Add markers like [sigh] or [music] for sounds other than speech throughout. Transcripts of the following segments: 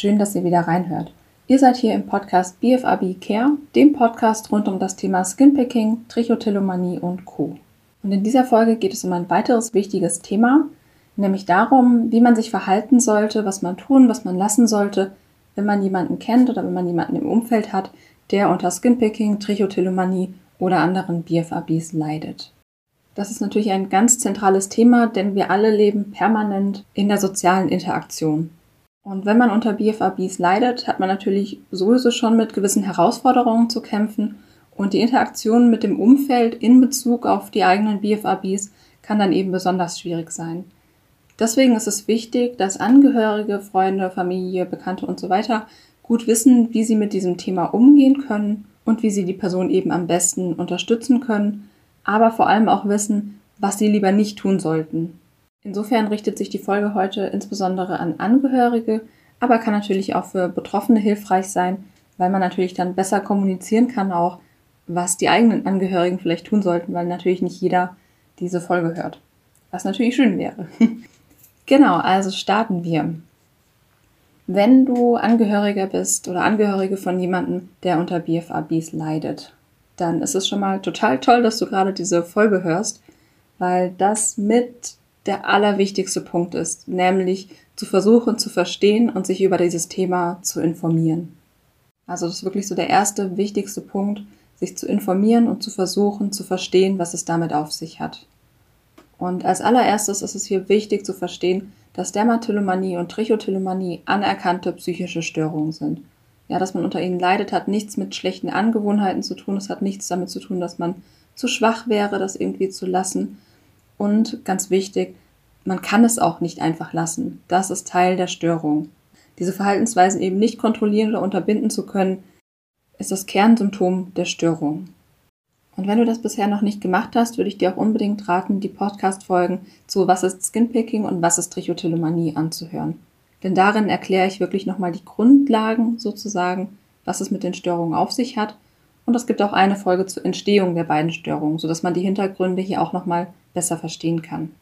Schön, dass ihr wieder reinhört. Ihr seid hier im Podcast BFAB Care, dem Podcast rund um das Thema Skinpicking, Trichotillomanie und Co. Und in dieser Folge geht es um ein weiteres wichtiges Thema, nämlich darum, wie man sich verhalten sollte, was man tun, was man lassen sollte, wenn man jemanden kennt oder wenn man jemanden im Umfeld hat, der unter Skinpicking, Trichotillomanie oder anderen BFABs leidet. Das ist natürlich ein ganz zentrales Thema, denn wir alle leben permanent in der sozialen Interaktion. Und wenn man unter BFABs leidet, hat man natürlich sowieso schon mit gewissen Herausforderungen zu kämpfen und die Interaktion mit dem Umfeld in Bezug auf die eigenen BFABs kann dann eben besonders schwierig sein. Deswegen ist es wichtig, dass Angehörige, Freunde, Familie, Bekannte und so weiter gut wissen, wie sie mit diesem Thema umgehen können und wie sie die Person eben am besten unterstützen können, aber vor allem auch wissen, was sie lieber nicht tun sollten. Insofern richtet sich die Folge heute insbesondere an Angehörige, aber kann natürlich auch für Betroffene hilfreich sein, weil man natürlich dann besser kommunizieren kann auch, was die eigenen Angehörigen vielleicht tun sollten, weil natürlich nicht jeder diese Folge hört. Was natürlich schön wäre. [laughs] genau, also starten wir. Wenn du Angehöriger bist oder Angehörige von jemandem, der unter BFABs leidet, dann ist es schon mal total toll, dass du gerade diese Folge hörst, weil das mit der allerwichtigste Punkt ist, nämlich zu versuchen zu verstehen und sich über dieses Thema zu informieren. Also das ist wirklich so der erste wichtigste Punkt, sich zu informieren und zu versuchen zu verstehen, was es damit auf sich hat. Und als allererstes ist es hier wichtig zu verstehen, dass Dermatillomanie und Trichotillomanie anerkannte psychische Störungen sind. Ja, dass man unter ihnen leidet, hat nichts mit schlechten Angewohnheiten zu tun. Es hat nichts damit zu tun, dass man zu schwach wäre, das irgendwie zu lassen. Und ganz wichtig, man kann es auch nicht einfach lassen. Das ist Teil der Störung. Diese Verhaltensweisen eben nicht kontrollieren oder unterbinden zu können, ist das Kernsymptom der Störung. Und wenn du das bisher noch nicht gemacht hast, würde ich dir auch unbedingt raten, die Podcast-Folgen zu Was ist Skinpicking und Was ist Trichotillomanie anzuhören. Denn darin erkläre ich wirklich nochmal die Grundlagen sozusagen, was es mit den Störungen auf sich hat. Und es gibt auch eine Folge zur Entstehung der beiden Störungen, sodass man die Hintergründe hier auch nochmal besser verstehen kann.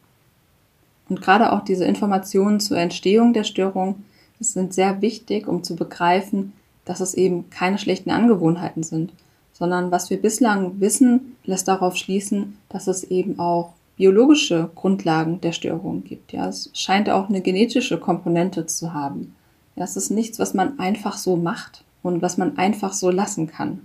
Und gerade auch diese Informationen zur Entstehung der Störung sind sehr wichtig, um zu begreifen, dass es eben keine schlechten Angewohnheiten sind, sondern was wir bislang wissen, lässt darauf schließen, dass es eben auch biologische Grundlagen der Störung gibt. Ja, es scheint auch eine genetische Komponente zu haben. Ja, es ist nichts, was man einfach so macht und was man einfach so lassen kann.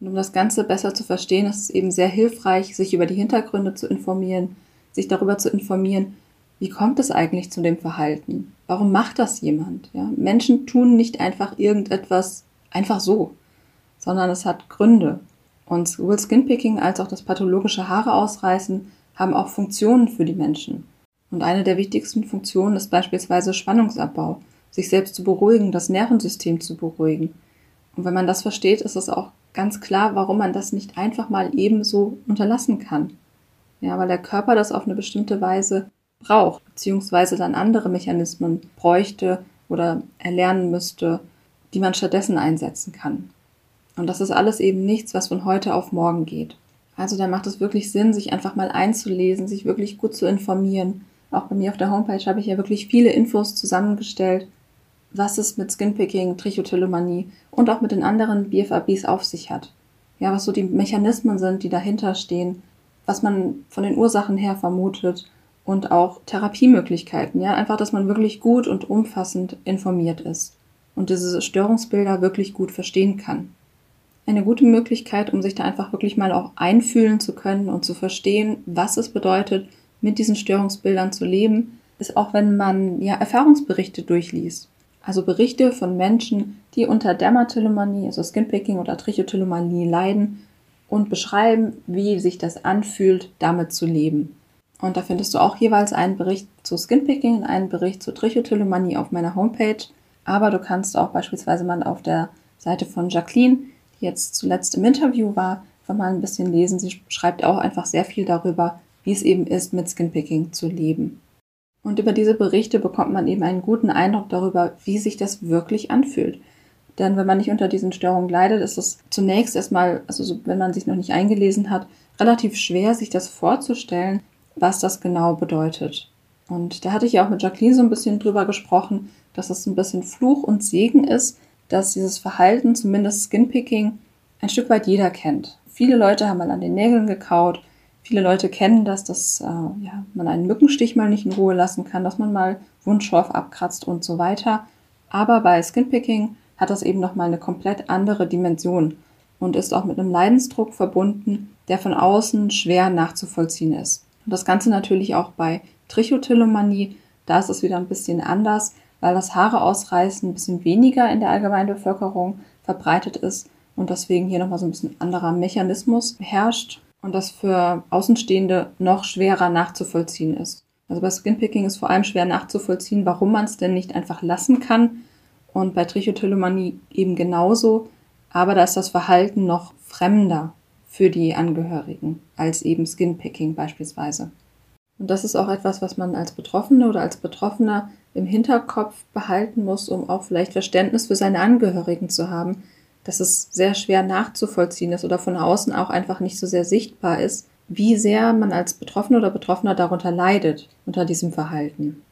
Und um das Ganze besser zu verstehen, ist es eben sehr hilfreich, sich über die Hintergründe zu informieren, sich darüber zu informieren, wie kommt es eigentlich zu dem Verhalten? Warum macht das jemand? Ja, Menschen tun nicht einfach irgendetwas einfach so sondern es hat Gründe. Und sowohl Skinpicking als auch das pathologische Haare ausreißen haben auch Funktionen für die Menschen. Und eine der wichtigsten Funktionen ist beispielsweise Spannungsabbau, sich selbst zu beruhigen, das Nervensystem zu beruhigen. Und wenn man das versteht, ist es auch ganz klar, warum man das nicht einfach mal ebenso unterlassen kann. Ja, weil der Körper das auf eine bestimmte Weise braucht, beziehungsweise dann andere Mechanismen bräuchte oder erlernen müsste, die man stattdessen einsetzen kann. Und das ist alles eben nichts, was von heute auf morgen geht. Also da macht es wirklich Sinn, sich einfach mal einzulesen, sich wirklich gut zu informieren. Auch bei mir auf der Homepage habe ich ja wirklich viele Infos zusammengestellt, was es mit Skinpicking, Trichotillomanie und auch mit den anderen BFABs auf sich hat. Ja, was so die Mechanismen sind, die dahinter stehen, was man von den Ursachen her vermutet und auch Therapiemöglichkeiten. Ja, einfach, dass man wirklich gut und umfassend informiert ist und diese Störungsbilder wirklich gut verstehen kann eine gute Möglichkeit, um sich da einfach wirklich mal auch einfühlen zu können und zu verstehen, was es bedeutet, mit diesen Störungsbildern zu leben, ist auch, wenn man ja Erfahrungsberichte durchliest. Also Berichte von Menschen, die unter Dermatillomanie, also Skinpicking oder Trichotillomanie leiden und beschreiben, wie sich das anfühlt, damit zu leben. Und da findest du auch jeweils einen Bericht zu Skinpicking und einen Bericht zu Trichotillomanie auf meiner Homepage. Aber du kannst auch beispielsweise mal auf der Seite von Jacqueline die jetzt zuletzt im Interview war, mal ein bisschen lesen. Sie schreibt auch einfach sehr viel darüber, wie es eben ist, mit Skinpicking zu leben. Und über diese Berichte bekommt man eben einen guten Eindruck darüber, wie sich das wirklich anfühlt. Denn wenn man nicht unter diesen Störungen leidet, ist es zunächst erstmal, also wenn man sich noch nicht eingelesen hat, relativ schwer, sich das vorzustellen, was das genau bedeutet. Und da hatte ich ja auch mit Jacqueline so ein bisschen drüber gesprochen, dass es ein bisschen Fluch und Segen ist, dass dieses Verhalten, zumindest Skinpicking, ein Stück weit jeder kennt. Viele Leute haben mal an den Nägeln gekaut. Viele Leute kennen das, dass äh, ja, man einen Mückenstich mal nicht in Ruhe lassen kann, dass man mal Wundschorf abkratzt und so weiter. Aber bei Skinpicking hat das eben nochmal eine komplett andere Dimension und ist auch mit einem Leidensdruck verbunden, der von außen schwer nachzuvollziehen ist. Und das Ganze natürlich auch bei Trichotillomanie, da ist es wieder ein bisschen anders, weil das Haare ausreißen ein bisschen weniger in der allgemeinen Bevölkerung verbreitet ist und deswegen hier nochmal so ein bisschen anderer Mechanismus herrscht und das für Außenstehende noch schwerer nachzuvollziehen ist. Also bei Skinpicking ist vor allem schwer nachzuvollziehen, warum man es denn nicht einfach lassen kann und bei Trichotillomanie eben genauso, aber da ist das Verhalten noch fremder für die Angehörigen als eben Skinpicking beispielsweise. Und das ist auch etwas, was man als Betroffene oder als Betroffener im Hinterkopf behalten muss, um auch vielleicht Verständnis für seine Angehörigen zu haben, dass es sehr schwer nachzuvollziehen ist oder von außen auch einfach nicht so sehr sichtbar ist, wie sehr man als Betroffene oder Betroffener darunter leidet, unter diesem Verhalten.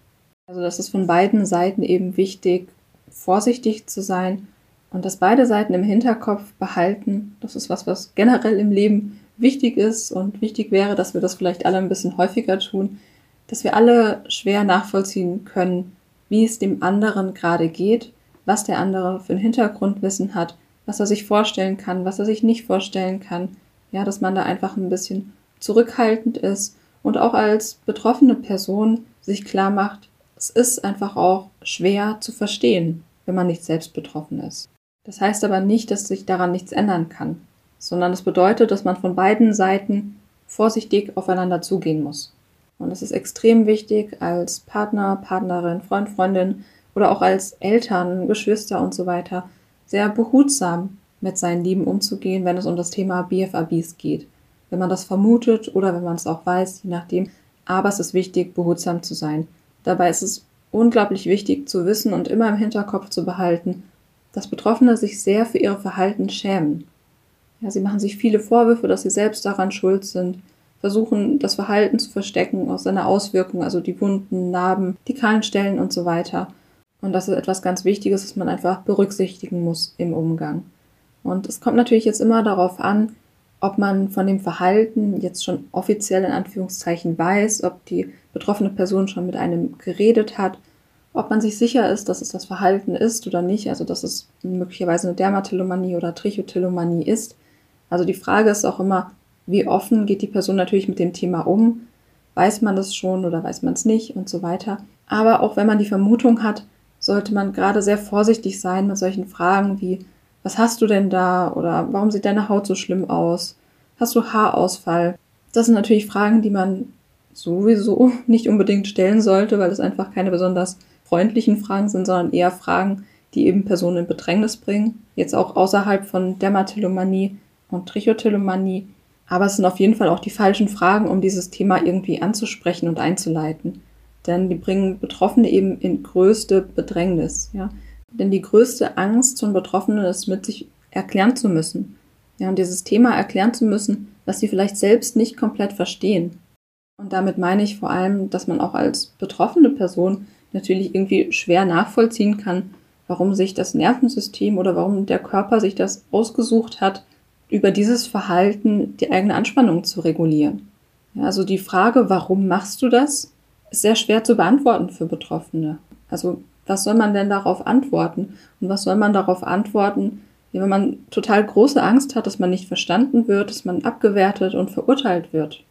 Also das ist von beiden Seiten eben wichtig, vorsichtig zu sein und dass beide Seiten im Hinterkopf behalten. Das ist was, was generell im Leben wichtig ist und wichtig wäre, dass wir das vielleicht alle ein bisschen häufiger tun, dass wir alle schwer nachvollziehen können, wie es dem anderen gerade geht, was der andere für ein Hintergrundwissen hat, was er sich vorstellen kann, was er sich nicht vorstellen kann. Ja, dass man da einfach ein bisschen zurückhaltend ist und auch als betroffene Person sich klar macht, es ist einfach auch schwer zu verstehen, wenn man nicht selbst betroffen ist. Das heißt aber nicht, dass sich daran nichts ändern kann, sondern es bedeutet, dass man von beiden Seiten vorsichtig aufeinander zugehen muss. Und es ist extrem wichtig, als Partner, Partnerin, Freund, Freundin oder auch als Eltern, Geschwister und so weiter, sehr behutsam mit seinen Lieben umzugehen, wenn es um das Thema BFABs geht. Wenn man das vermutet oder wenn man es auch weiß, je nachdem. Aber es ist wichtig, behutsam zu sein. Dabei ist es unglaublich wichtig zu wissen und immer im Hinterkopf zu behalten, dass Betroffene sich sehr für ihre Verhalten schämen. Ja, sie machen sich viele Vorwürfe, dass sie selbst daran schuld sind, versuchen das Verhalten zu verstecken aus seiner Auswirkung, also die Wunden, Narben, die kahlen Stellen und so weiter. Und das ist etwas ganz Wichtiges, das man einfach berücksichtigen muss im Umgang. Und es kommt natürlich jetzt immer darauf an, ob man von dem Verhalten jetzt schon offiziell in Anführungszeichen weiß, ob die betroffene Person schon mit einem geredet hat ob man sich sicher ist, dass es das Verhalten ist oder nicht, also dass es möglicherweise eine Dermatillomanie oder Trichotillomanie ist. Also die Frage ist auch immer, wie offen geht die Person natürlich mit dem Thema um? Weiß man das schon oder weiß man es nicht und so weiter. Aber auch wenn man die Vermutung hat, sollte man gerade sehr vorsichtig sein mit solchen Fragen wie, was hast du denn da? Oder warum sieht deine Haut so schlimm aus? Hast du Haarausfall? Das sind natürlich Fragen, die man sowieso [laughs] nicht unbedingt stellen sollte, weil es einfach keine besonders freundlichen Fragen sind, sondern eher Fragen, die eben Personen in Bedrängnis bringen. Jetzt auch außerhalb von Dermatillomanie und Trichotillomanie. Aber es sind auf jeden Fall auch die falschen Fragen, um dieses Thema irgendwie anzusprechen und einzuleiten. Denn die bringen Betroffene eben in größte Bedrängnis. Ja? Denn die größte Angst von Betroffenen ist, mit sich erklären zu müssen. Ja, und dieses Thema erklären zu müssen, was sie vielleicht selbst nicht komplett verstehen. Und damit meine ich vor allem, dass man auch als betroffene Person natürlich irgendwie schwer nachvollziehen kann, warum sich das Nervensystem oder warum der Körper sich das ausgesucht hat, über dieses Verhalten die eigene Anspannung zu regulieren. Ja, also die Frage, warum machst du das, ist sehr schwer zu beantworten für Betroffene. Also was soll man denn darauf antworten? Und was soll man darauf antworten, wenn man total große Angst hat, dass man nicht verstanden wird, dass man abgewertet und verurteilt wird?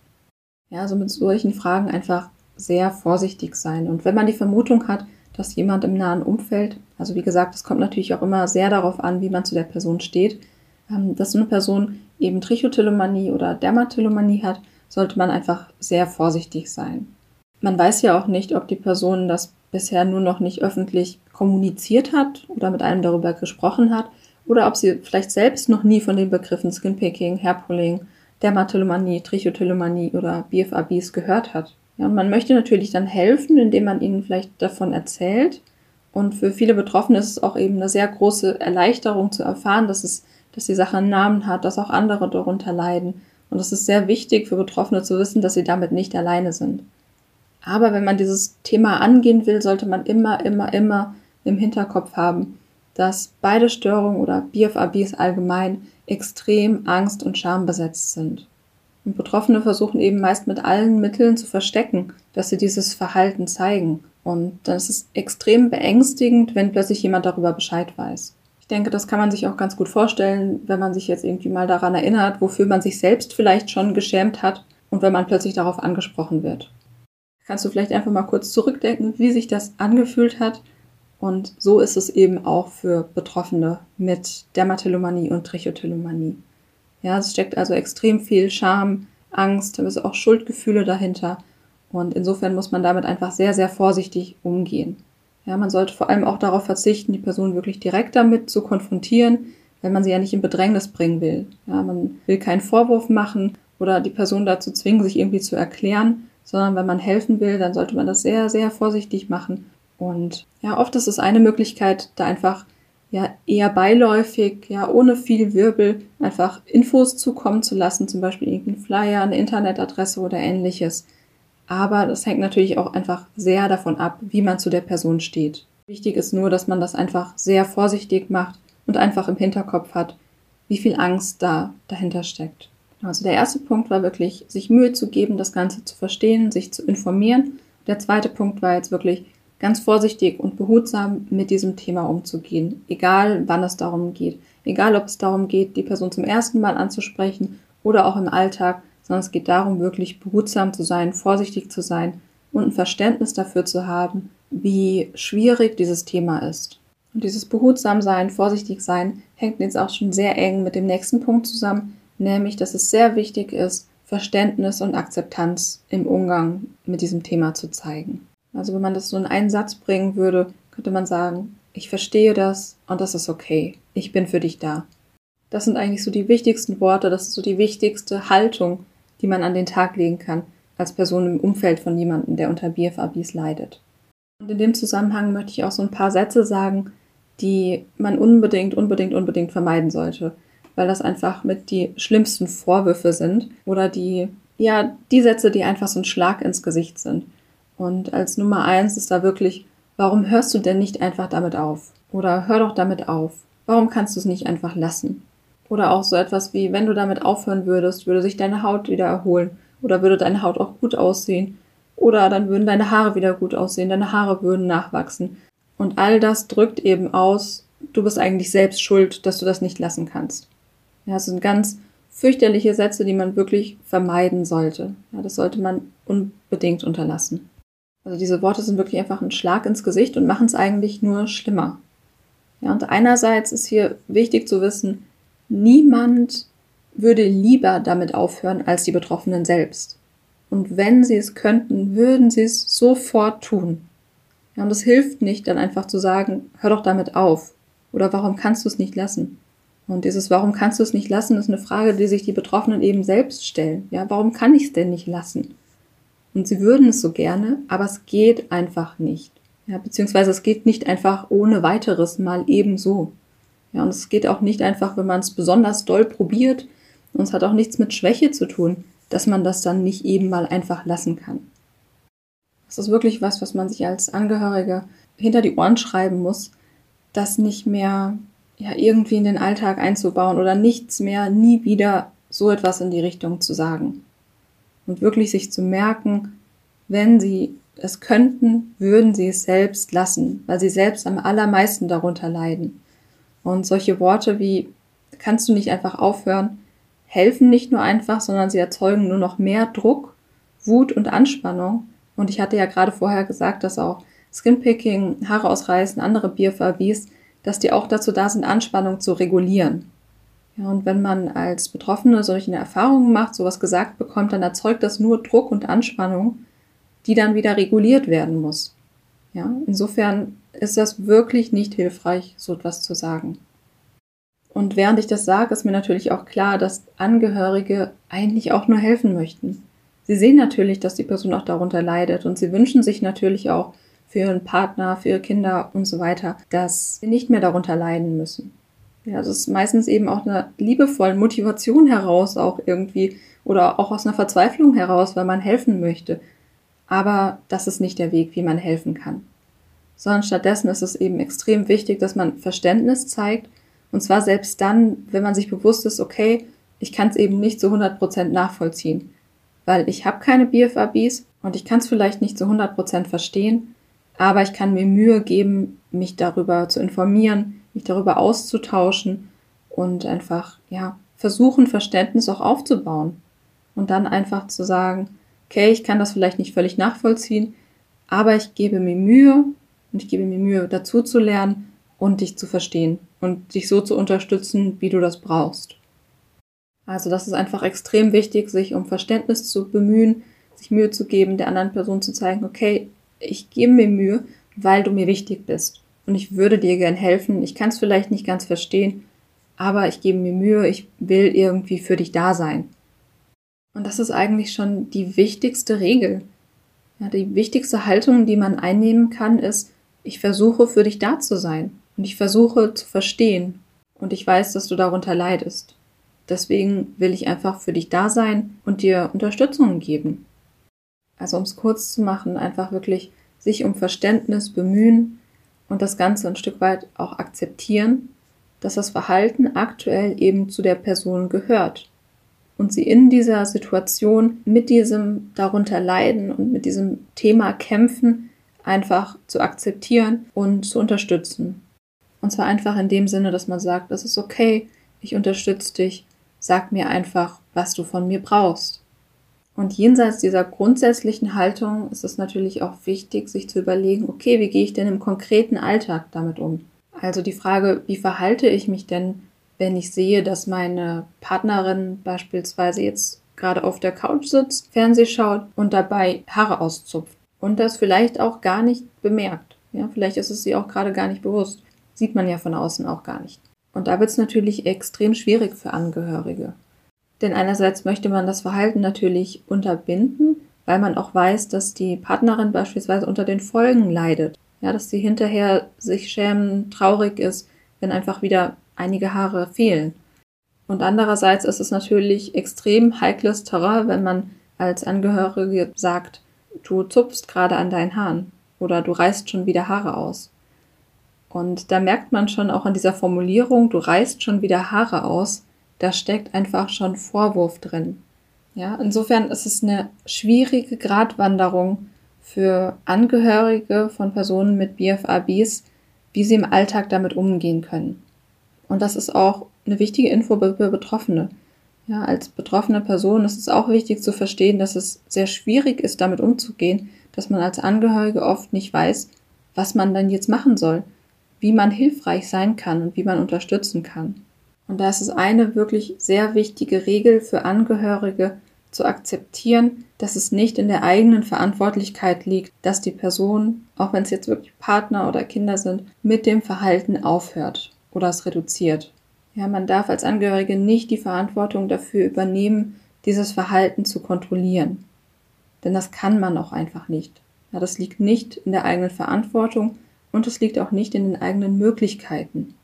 Ja, also mit solchen Fragen einfach sehr vorsichtig sein. Und wenn man die Vermutung hat, dass jemand im nahen Umfeld, also wie gesagt, es kommt natürlich auch immer sehr darauf an, wie man zu der Person steht, ähm, dass so eine Person eben Trichotillomanie oder Dermatillomanie hat, sollte man einfach sehr vorsichtig sein. Man weiß ja auch nicht, ob die Person das bisher nur noch nicht öffentlich kommuniziert hat oder mit einem darüber gesprochen hat oder ob sie vielleicht selbst noch nie von den Begriffen Skinpicking, Hairpulling, Dermatillomanie, Trichotillomanie oder BFABs gehört hat. Ja, und man möchte natürlich dann helfen, indem man ihnen vielleicht davon erzählt. Und für viele Betroffene ist es auch eben eine sehr große Erleichterung zu erfahren, dass es, dass die Sache einen Namen hat, dass auch andere darunter leiden. Und es ist sehr wichtig für Betroffene zu wissen, dass sie damit nicht alleine sind. Aber wenn man dieses Thema angehen will, sollte man immer, immer, immer im Hinterkopf haben, dass beide Störungen oder BFABs allgemein extrem angst- und schambesetzt sind. Und Betroffene versuchen eben meist mit allen Mitteln zu verstecken, dass sie dieses Verhalten zeigen. Und dann ist es extrem beängstigend, wenn plötzlich jemand darüber Bescheid weiß. Ich denke, das kann man sich auch ganz gut vorstellen, wenn man sich jetzt irgendwie mal daran erinnert, wofür man sich selbst vielleicht schon geschämt hat und wenn man plötzlich darauf angesprochen wird. Kannst du vielleicht einfach mal kurz zurückdenken, wie sich das angefühlt hat? Und so ist es eben auch für Betroffene mit Dermatillomanie und Trichotillomanie. Ja, es steckt also extrem viel Scham, Angst, teilweise auch Schuldgefühle dahinter. Und insofern muss man damit einfach sehr, sehr vorsichtig umgehen. Ja, man sollte vor allem auch darauf verzichten, die Person wirklich direkt damit zu konfrontieren, wenn man sie ja nicht in Bedrängnis bringen will. Ja, man will keinen Vorwurf machen oder die Person dazu zwingen, sich irgendwie zu erklären, sondern wenn man helfen will, dann sollte man das sehr, sehr vorsichtig machen. Und ja, oft ist es eine Möglichkeit, da einfach ja eher beiläufig, ja ohne viel Wirbel einfach Infos zukommen zu lassen, zum Beispiel irgendein Flyer, eine Internetadresse oder ähnliches. Aber das hängt natürlich auch einfach sehr davon ab, wie man zu der Person steht. Wichtig ist nur, dass man das einfach sehr vorsichtig macht und einfach im Hinterkopf hat, wie viel Angst da dahinter steckt. Also der erste Punkt war wirklich, sich Mühe zu geben, das Ganze zu verstehen, sich zu informieren. Der zweite Punkt war jetzt wirklich, ganz vorsichtig und behutsam mit diesem Thema umzugehen, egal wann es darum geht. Egal ob es darum geht, die Person zum ersten Mal anzusprechen oder auch im Alltag, sondern es geht darum, wirklich behutsam zu sein, vorsichtig zu sein und ein Verständnis dafür zu haben, wie schwierig dieses Thema ist. Und dieses behutsam sein, vorsichtig sein, hängt jetzt auch schon sehr eng mit dem nächsten Punkt zusammen, nämlich, dass es sehr wichtig ist, Verständnis und Akzeptanz im Umgang mit diesem Thema zu zeigen. Also wenn man das so in einen Satz bringen würde, könnte man sagen, ich verstehe das und das ist okay. Ich bin für dich da. Das sind eigentlich so die wichtigsten Worte, das ist so die wichtigste Haltung, die man an den Tag legen kann als Person im Umfeld von jemandem, der unter BFABs leidet. Und in dem Zusammenhang möchte ich auch so ein paar Sätze sagen, die man unbedingt, unbedingt, unbedingt vermeiden sollte, weil das einfach mit die schlimmsten Vorwürfe sind oder die, ja, die Sätze, die einfach so ein Schlag ins Gesicht sind. Und als Nummer eins ist da wirklich, warum hörst du denn nicht einfach damit auf? Oder hör doch damit auf. Warum kannst du es nicht einfach lassen? Oder auch so etwas wie, wenn du damit aufhören würdest, würde sich deine Haut wieder erholen. Oder würde deine Haut auch gut aussehen. Oder dann würden deine Haare wieder gut aussehen, deine Haare würden nachwachsen. Und all das drückt eben aus, du bist eigentlich selbst schuld, dass du das nicht lassen kannst. Ja, das sind ganz fürchterliche Sätze, die man wirklich vermeiden sollte. Ja, das sollte man unbedingt unterlassen. Also diese Worte sind wirklich einfach ein Schlag ins Gesicht und machen es eigentlich nur schlimmer. Ja, und einerseits ist hier wichtig zu wissen, niemand würde lieber damit aufhören als die Betroffenen selbst. Und wenn sie es könnten, würden sie es sofort tun. Ja, und es hilft nicht, dann einfach zu sagen, hör doch damit auf. Oder warum kannst du es nicht lassen? Und dieses Warum kannst du es nicht lassen, ist eine Frage, die sich die Betroffenen eben selbst stellen. Ja, warum kann ich es denn nicht lassen? Und sie würden es so gerne, aber es geht einfach nicht. Ja, beziehungsweise es geht nicht einfach ohne weiteres mal ebenso. Ja, und es geht auch nicht einfach, wenn man es besonders doll probiert. Und es hat auch nichts mit Schwäche zu tun, dass man das dann nicht eben mal einfach lassen kann. Das ist wirklich was, was man sich als Angehöriger hinter die Ohren schreiben muss, das nicht mehr ja, irgendwie in den Alltag einzubauen oder nichts mehr, nie wieder so etwas in die Richtung zu sagen und wirklich sich zu merken, wenn sie es könnten, würden sie es selbst lassen, weil sie selbst am allermeisten darunter leiden. Und solche Worte wie kannst du nicht einfach aufhören, helfen nicht nur einfach, sondern sie erzeugen nur noch mehr Druck, Wut und Anspannung. Und ich hatte ja gerade vorher gesagt, dass auch Skinpicking, Haare ausreißen, andere BFABs, dass die auch dazu da sind, Anspannung zu regulieren. Ja, und wenn man als Betroffene solche Erfahrungen macht, sowas gesagt bekommt, dann erzeugt das nur Druck und Anspannung, die dann wieder reguliert werden muss. Ja, insofern ist das wirklich nicht hilfreich, so etwas zu sagen. Und während ich das sage, ist mir natürlich auch klar, dass Angehörige eigentlich auch nur helfen möchten. Sie sehen natürlich, dass die Person auch darunter leidet und sie wünschen sich natürlich auch für ihren Partner, für ihre Kinder und so weiter, dass sie nicht mehr darunter leiden müssen. Ja, das ist meistens eben auch eine liebevolle Motivation heraus auch irgendwie oder auch aus einer Verzweiflung heraus, weil man helfen möchte. aber das ist nicht der Weg, wie man helfen kann. Sondern stattdessen ist es eben extrem wichtig, dass man Verständnis zeigt, und zwar selbst dann, wenn man sich bewusst ist, okay, ich kann es eben nicht zu 100% nachvollziehen, weil ich habe keine BFABs und ich kann es vielleicht nicht zu 100% verstehen, aber ich kann mir Mühe geben, mich darüber zu informieren, mich darüber auszutauschen und einfach, ja, versuchen, Verständnis auch aufzubauen. Und dann einfach zu sagen, okay, ich kann das vielleicht nicht völlig nachvollziehen, aber ich gebe mir Mühe und ich gebe mir Mühe, dazu zu lernen und dich zu verstehen und dich so zu unterstützen, wie du das brauchst. Also das ist einfach extrem wichtig, sich um Verständnis zu bemühen, sich Mühe zu geben, der anderen Person zu zeigen, okay, ich gebe mir Mühe, weil du mir wichtig bist. Und ich würde dir gern helfen. Ich kann es vielleicht nicht ganz verstehen, aber ich gebe mir Mühe, ich will irgendwie für dich da sein. Und das ist eigentlich schon die wichtigste Regel. Ja, die wichtigste Haltung, die man einnehmen kann, ist, ich versuche für dich da zu sein und ich versuche zu verstehen und ich weiß, dass du darunter leidest. Deswegen will ich einfach für dich da sein und dir Unterstützung geben. Also um es kurz zu machen, einfach wirklich sich um Verständnis bemühen und das Ganze ein Stück weit auch akzeptieren, dass das Verhalten aktuell eben zu der Person gehört und sie in dieser Situation mit diesem darunter leiden und mit diesem Thema kämpfen, einfach zu akzeptieren und zu unterstützen. Und zwar einfach in dem Sinne, dass man sagt, das ist okay, ich unterstütze dich, sag mir einfach, was du von mir brauchst. Und jenseits dieser grundsätzlichen Haltung ist es natürlich auch wichtig, sich zu überlegen, okay, wie gehe ich denn im konkreten Alltag damit um? Also die Frage, wie verhalte ich mich denn, wenn ich sehe, dass meine Partnerin beispielsweise jetzt gerade auf der Couch sitzt, Fernseh schaut und dabei Haare auszupft und das vielleicht auch gar nicht bemerkt. Ja, vielleicht ist es sie auch gerade gar nicht bewusst. Sieht man ja von außen auch gar nicht. Und da wird es natürlich extrem schwierig für Angehörige. Denn einerseits möchte man das Verhalten natürlich unterbinden, weil man auch weiß, dass die Partnerin beispielsweise unter den Folgen leidet. Ja, dass sie hinterher sich schämen, traurig ist, wenn einfach wieder einige Haare fehlen. Und andererseits ist es natürlich extrem heikles Terrain, wenn man als Angehörige sagt, du zupfst gerade an deinen Haaren oder du reißt schon wieder Haare aus. Und da merkt man schon auch an dieser Formulierung, du reißt schon wieder Haare aus, da steckt einfach schon Vorwurf drin. Ja, insofern ist es eine schwierige Gratwanderung für Angehörige von Personen mit BFABs, wie sie im Alltag damit umgehen können. Und das ist auch eine wichtige Info für Betroffene. Ja, als betroffene Person ist es auch wichtig zu verstehen, dass es sehr schwierig ist, damit umzugehen, dass man als Angehörige oft nicht weiß, was man dann jetzt machen soll wie man hilfreich sein kann und wie man unterstützen kann. Und da ist es eine wirklich sehr wichtige Regel für Angehörige zu akzeptieren, dass es nicht in der eigenen Verantwortlichkeit liegt, dass die Person, auch wenn es jetzt wirklich Partner oder Kinder sind, mit dem Verhalten aufhört oder es reduziert. Ja, man darf als Angehörige nicht die Verantwortung dafür übernehmen, dieses Verhalten zu kontrollieren. Denn das kann man auch einfach nicht. Ja, das liegt nicht in der eigenen Verantwortung und es liegt auch nicht in den eigenen Möglichkeiten.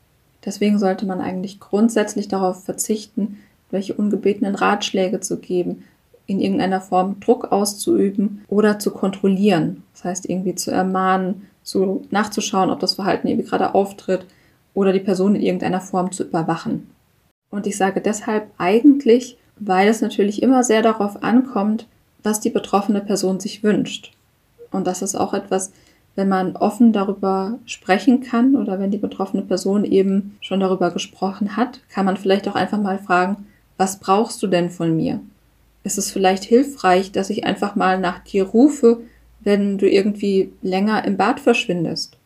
Deswegen sollte man eigentlich grundsätzlich darauf verzichten, welche ungebetenen Ratschläge zu geben, in irgendeiner Form Druck auszuüben oder zu kontrollieren. Das heißt, irgendwie zu ermahnen, zu nachzuschauen, ob das Verhalten irgendwie gerade auftritt oder die Person in irgendeiner Form zu überwachen. Und ich sage deshalb eigentlich, weil es natürlich immer sehr darauf ankommt, was die betroffene Person sich wünscht. Und das ist auch etwas, wenn man offen darüber sprechen kann oder wenn die betroffene Person eben schon darüber gesprochen hat, kann man vielleicht auch einfach mal fragen, was brauchst du denn von mir? Ist es vielleicht hilfreich, dass ich einfach mal nach dir rufe, wenn du irgendwie länger im Bad verschwindest?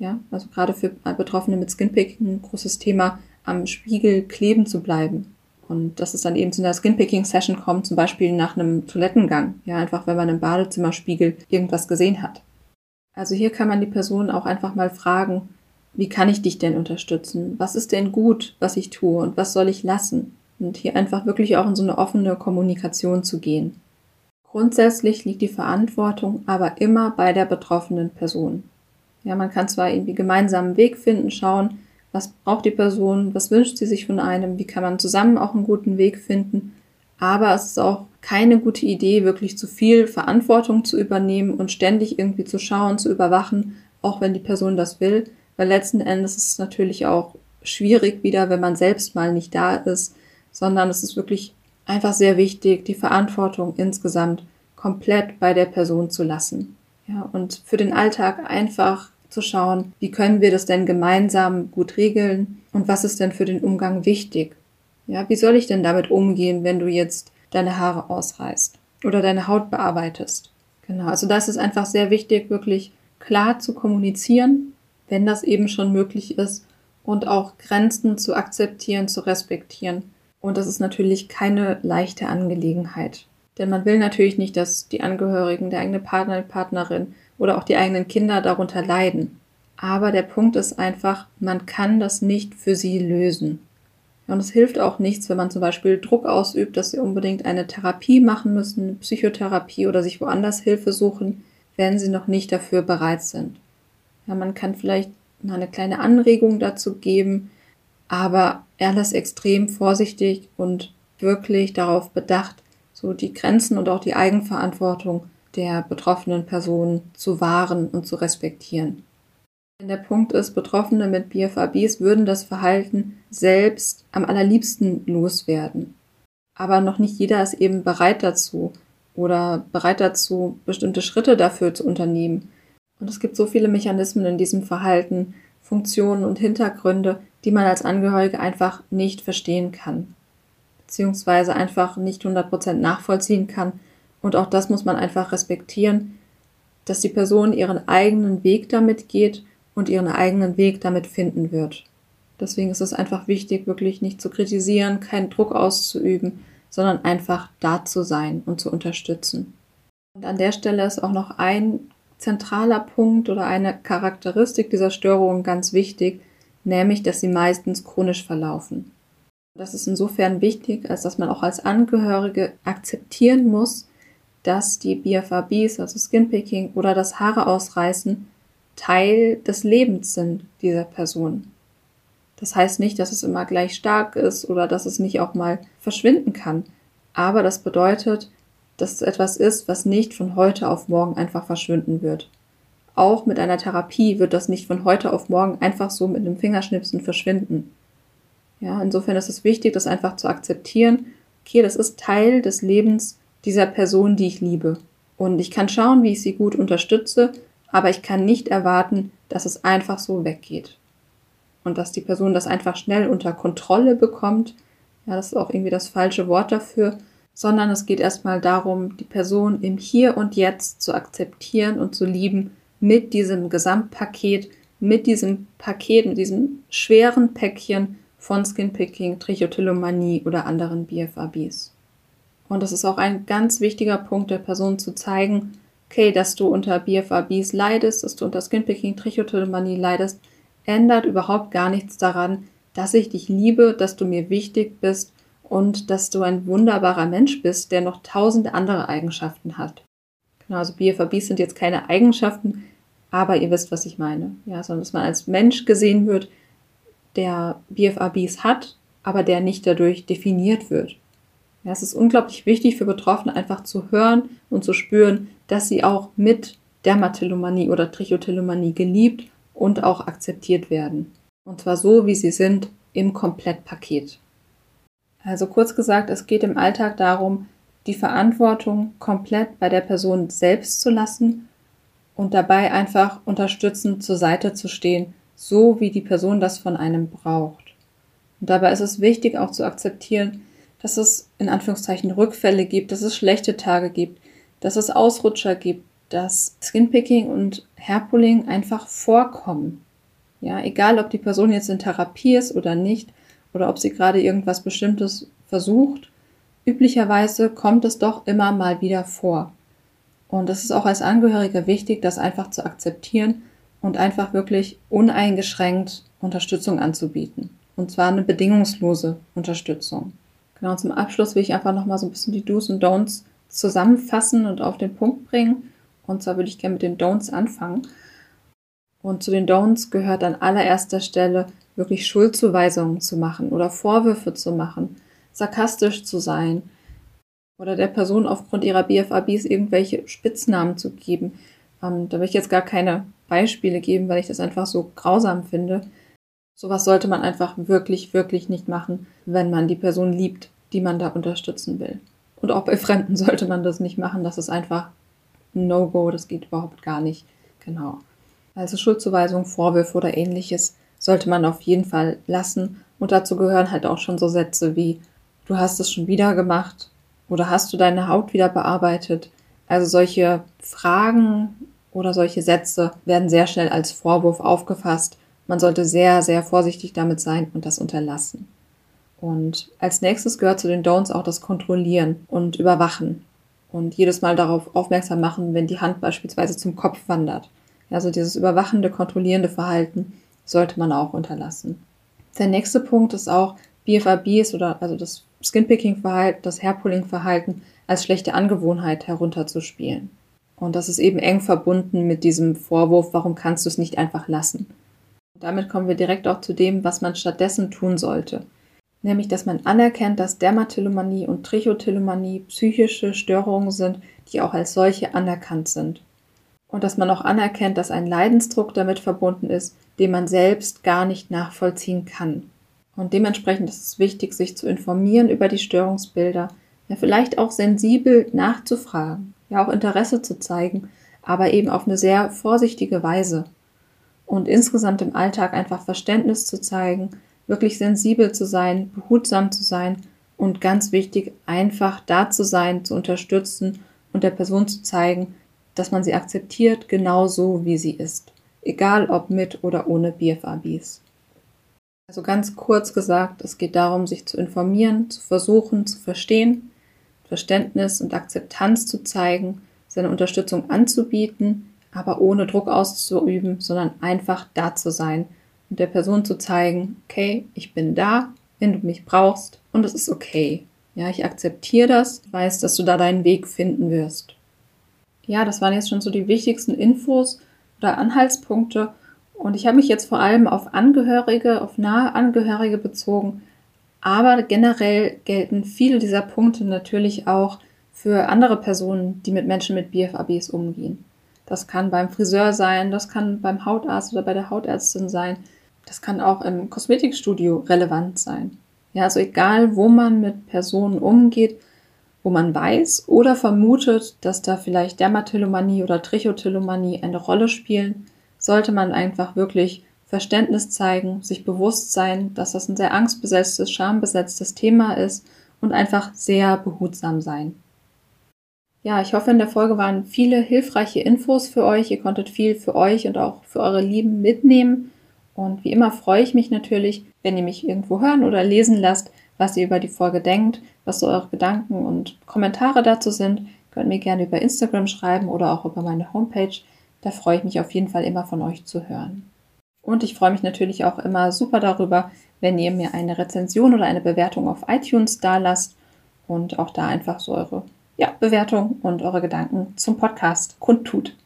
Ja, also gerade für Betroffene mit Skinpicking ein großes Thema, am Spiegel kleben zu bleiben. Und dass es dann eben zu einer Skinpicking-Session kommt, zum Beispiel nach einem Toilettengang. Ja, einfach wenn man im Badezimmerspiegel irgendwas gesehen hat. Also hier kann man die Person auch einfach mal fragen, wie kann ich dich denn unterstützen? Was ist denn gut, was ich tue und was soll ich lassen? Und hier einfach wirklich auch in so eine offene Kommunikation zu gehen. Grundsätzlich liegt die Verantwortung aber immer bei der betroffenen Person. Ja, man kann zwar irgendwie gemeinsam einen Weg finden, schauen, was braucht die Person, was wünscht sie sich von einem, wie kann man zusammen auch einen guten Weg finden, aber es ist auch keine gute Idee, wirklich zu viel Verantwortung zu übernehmen und ständig irgendwie zu schauen, zu überwachen, auch wenn die Person das will, weil letzten Endes ist es natürlich auch schwierig wieder, wenn man selbst mal nicht da ist, sondern es ist wirklich einfach sehr wichtig, die Verantwortung insgesamt komplett bei der Person zu lassen. Ja, und für den Alltag einfach zu schauen, wie können wir das denn gemeinsam gut regeln und was ist denn für den Umgang wichtig? Ja, wie soll ich denn damit umgehen, wenn du jetzt deine Haare ausreißt oder deine Haut bearbeitest? Genau, also da ist einfach sehr wichtig, wirklich klar zu kommunizieren, wenn das eben schon möglich ist und auch Grenzen zu akzeptieren, zu respektieren. Und das ist natürlich keine leichte Angelegenheit. Denn man will natürlich nicht, dass die Angehörigen, der eigene Partner, die Partnerin oder auch die eigenen Kinder darunter leiden. Aber der Punkt ist einfach, man kann das nicht für sie lösen. Und es hilft auch nichts, wenn man zum Beispiel Druck ausübt, dass sie unbedingt eine Therapie machen müssen, Psychotherapie oder sich woanders Hilfe suchen, wenn sie noch nicht dafür bereit sind. Ja, man kann vielleicht eine kleine Anregung dazu geben, aber alles extrem vorsichtig und wirklich darauf bedacht, so die Grenzen und auch die Eigenverantwortung der betroffenen Person zu wahren und zu respektieren. Der Punkt ist, Betroffene mit BFABs würden das Verhalten selbst am allerliebsten loswerden. Aber noch nicht jeder ist eben bereit dazu oder bereit dazu, bestimmte Schritte dafür zu unternehmen. Und es gibt so viele Mechanismen in diesem Verhalten, Funktionen und Hintergründe, die man als Angehörige einfach nicht verstehen kann, beziehungsweise einfach nicht 100% nachvollziehen kann. Und auch das muss man einfach respektieren, dass die Person ihren eigenen Weg damit geht und ihren eigenen Weg damit finden wird. Deswegen ist es einfach wichtig, wirklich nicht zu kritisieren, keinen Druck auszuüben, sondern einfach da zu sein und zu unterstützen. Und an der Stelle ist auch noch ein zentraler Punkt oder eine Charakteristik dieser Störungen ganz wichtig, nämlich dass sie meistens chronisch verlaufen. Das ist insofern wichtig, als dass man auch als Angehörige akzeptieren muss, dass die BFABs, also Skinpicking oder das Haare ausreißen, Teil des Lebens sind dieser Person. Das heißt nicht, dass es immer gleich stark ist oder dass es nicht auch mal verschwinden kann. Aber das bedeutet, dass es etwas ist, was nicht von heute auf morgen einfach verschwinden wird. Auch mit einer Therapie wird das nicht von heute auf morgen einfach so mit einem Fingerschnipsen verschwinden. Ja, insofern ist es wichtig, das einfach zu akzeptieren. Okay, das ist Teil des Lebens dieser Person, die ich liebe. Und ich kann schauen, wie ich sie gut unterstütze, aber ich kann nicht erwarten, dass es einfach so weggeht. Und dass die Person das einfach schnell unter Kontrolle bekommt. Ja, das ist auch irgendwie das falsche Wort dafür, sondern es geht erstmal darum, die Person im Hier und Jetzt zu akzeptieren und zu lieben mit diesem Gesamtpaket, mit diesem Paket, mit diesem schweren Päckchen von Skinpicking, Trichotillomanie oder anderen BFABs. Und das ist auch ein ganz wichtiger Punkt der Person zu zeigen, okay, dass du unter BFABs leidest, dass du unter Skinpicking, Trichotillomanie leidest, ändert überhaupt gar nichts daran, dass ich dich liebe, dass du mir wichtig bist und dass du ein wunderbarer Mensch bist, der noch tausende andere Eigenschaften hat. Genau, also BFABs sind jetzt keine Eigenschaften, aber ihr wisst, was ich meine. Ja, sondern dass man als Mensch gesehen wird, der BFABs hat, aber der nicht dadurch definiert wird. Ja, es ist unglaublich wichtig für Betroffene einfach zu hören und zu spüren, dass sie auch mit Dermatillomanie oder Trichotillomanie geliebt und auch akzeptiert werden. Und zwar so, wie sie sind, im Komplettpaket. Also kurz gesagt, es geht im Alltag darum, die Verantwortung komplett bei der Person selbst zu lassen und dabei einfach unterstützend zur Seite zu stehen, so wie die Person das von einem braucht. Und dabei ist es wichtig auch zu akzeptieren, dass es in Anführungszeichen Rückfälle gibt, dass es schlechte Tage gibt, dass es Ausrutscher gibt, dass Skinpicking und Hairpulling einfach vorkommen. Ja, egal ob die Person jetzt in Therapie ist oder nicht, oder ob sie gerade irgendwas Bestimmtes versucht, üblicherweise kommt es doch immer mal wieder vor. Und es ist auch als Angehörige wichtig, das einfach zu akzeptieren und einfach wirklich uneingeschränkt Unterstützung anzubieten. Und zwar eine bedingungslose Unterstützung. Genau, zum Abschluss will ich einfach nochmal so ein bisschen die Do's und Don'ts zusammenfassen und auf den Punkt bringen. Und zwar würde ich gerne mit den Don'ts anfangen. Und zu den Don'ts gehört an allererster Stelle wirklich Schuldzuweisungen zu machen oder Vorwürfe zu machen, sarkastisch zu sein oder der Person aufgrund ihrer BFABs irgendwelche Spitznamen zu geben. Ähm, da will ich jetzt gar keine Beispiele geben, weil ich das einfach so grausam finde. Sowas sollte man einfach wirklich, wirklich nicht machen, wenn man die Person liebt, die man da unterstützen will. Und auch bei Fremden sollte man das nicht machen. Das ist einfach ein No-Go, das geht überhaupt gar nicht. Genau. Also Schuldzuweisung, Vorwürfe oder ähnliches sollte man auf jeden Fall lassen. Und dazu gehören halt auch schon so Sätze wie, du hast es schon wieder gemacht oder hast du deine Haut wieder bearbeitet. Also solche Fragen oder solche Sätze werden sehr schnell als Vorwurf aufgefasst. Man sollte sehr, sehr vorsichtig damit sein und das unterlassen. Und als nächstes gehört zu den Don'ts auch das Kontrollieren und Überwachen und jedes Mal darauf aufmerksam machen, wenn die Hand beispielsweise zum Kopf wandert. Also dieses überwachende, kontrollierende Verhalten sollte man auch unterlassen. Der nächste Punkt ist auch BFABs oder also das Skinpicking-Verhalten, das Hairpulling-Verhalten als schlechte Angewohnheit herunterzuspielen. Und das ist eben eng verbunden mit diesem Vorwurf, warum kannst du es nicht einfach lassen? Damit kommen wir direkt auch zu dem, was man stattdessen tun sollte nämlich dass man anerkennt, dass Dermatillomanie und Trichotillomanie psychische Störungen sind, die auch als solche anerkannt sind. Und dass man auch anerkennt, dass ein Leidensdruck damit verbunden ist, den man selbst gar nicht nachvollziehen kann. Und dementsprechend ist es wichtig, sich zu informieren über die Störungsbilder, ja vielleicht auch sensibel nachzufragen, ja auch Interesse zu zeigen, aber eben auf eine sehr vorsichtige Weise. Und insgesamt im Alltag einfach Verständnis zu zeigen, wirklich sensibel zu sein, behutsam zu sein und ganz wichtig, einfach da zu sein, zu unterstützen und der Person zu zeigen, dass man sie akzeptiert, genau so wie sie ist. Egal ob mit oder ohne BFABs. Also ganz kurz gesagt, es geht darum, sich zu informieren, zu versuchen, zu verstehen, Verständnis und Akzeptanz zu zeigen, seine Unterstützung anzubieten, aber ohne Druck auszuüben, sondern einfach da zu sein, und der Person zu zeigen, okay, ich bin da, wenn du mich brauchst und es ist okay. Ja, ich akzeptiere das, weiß, dass du da deinen Weg finden wirst. Ja, das waren jetzt schon so die wichtigsten Infos oder Anhaltspunkte und ich habe mich jetzt vor allem auf Angehörige, auf nahe Angehörige bezogen, aber generell gelten viele dieser Punkte natürlich auch für andere Personen, die mit Menschen mit BFABs umgehen. Das kann beim Friseur sein, das kann beim Hautarzt oder bei der Hautärztin sein. Das kann auch im Kosmetikstudio relevant sein. Ja, also egal, wo man mit Personen umgeht, wo man weiß oder vermutet, dass da vielleicht Dermatillomanie oder Trichotillomanie eine Rolle spielen, sollte man einfach wirklich Verständnis zeigen, sich bewusst sein, dass das ein sehr angstbesetztes, schambesetztes Thema ist und einfach sehr behutsam sein. Ja, ich hoffe, in der Folge waren viele hilfreiche Infos für euch. Ihr konntet viel für euch und auch für eure Lieben mitnehmen. Und wie immer freue ich mich natürlich, wenn ihr mich irgendwo hören oder lesen lasst, was ihr über die Folge denkt, was so eure Gedanken und Kommentare dazu sind. Könnt mir gerne über Instagram schreiben oder auch über meine Homepage. Da freue ich mich auf jeden Fall immer von euch zu hören. Und ich freue mich natürlich auch immer super darüber, wenn ihr mir eine Rezension oder eine Bewertung auf iTunes da lasst und auch da einfach so eure ja, Bewertung und eure Gedanken zum Podcast kundtut.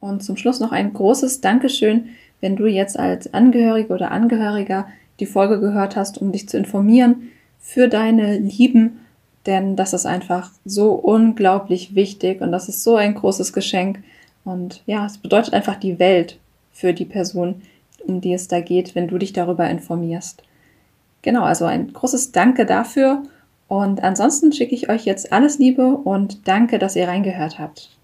Und zum Schluss noch ein großes Dankeschön wenn du jetzt als Angehörige oder Angehöriger die Folge gehört hast, um dich zu informieren für deine Lieben, denn das ist einfach so unglaublich wichtig und das ist so ein großes Geschenk und ja, es bedeutet einfach die Welt für die Person, um die es da geht, wenn du dich darüber informierst. Genau, also ein großes Danke dafür und ansonsten schicke ich euch jetzt alles Liebe und danke, dass ihr reingehört habt.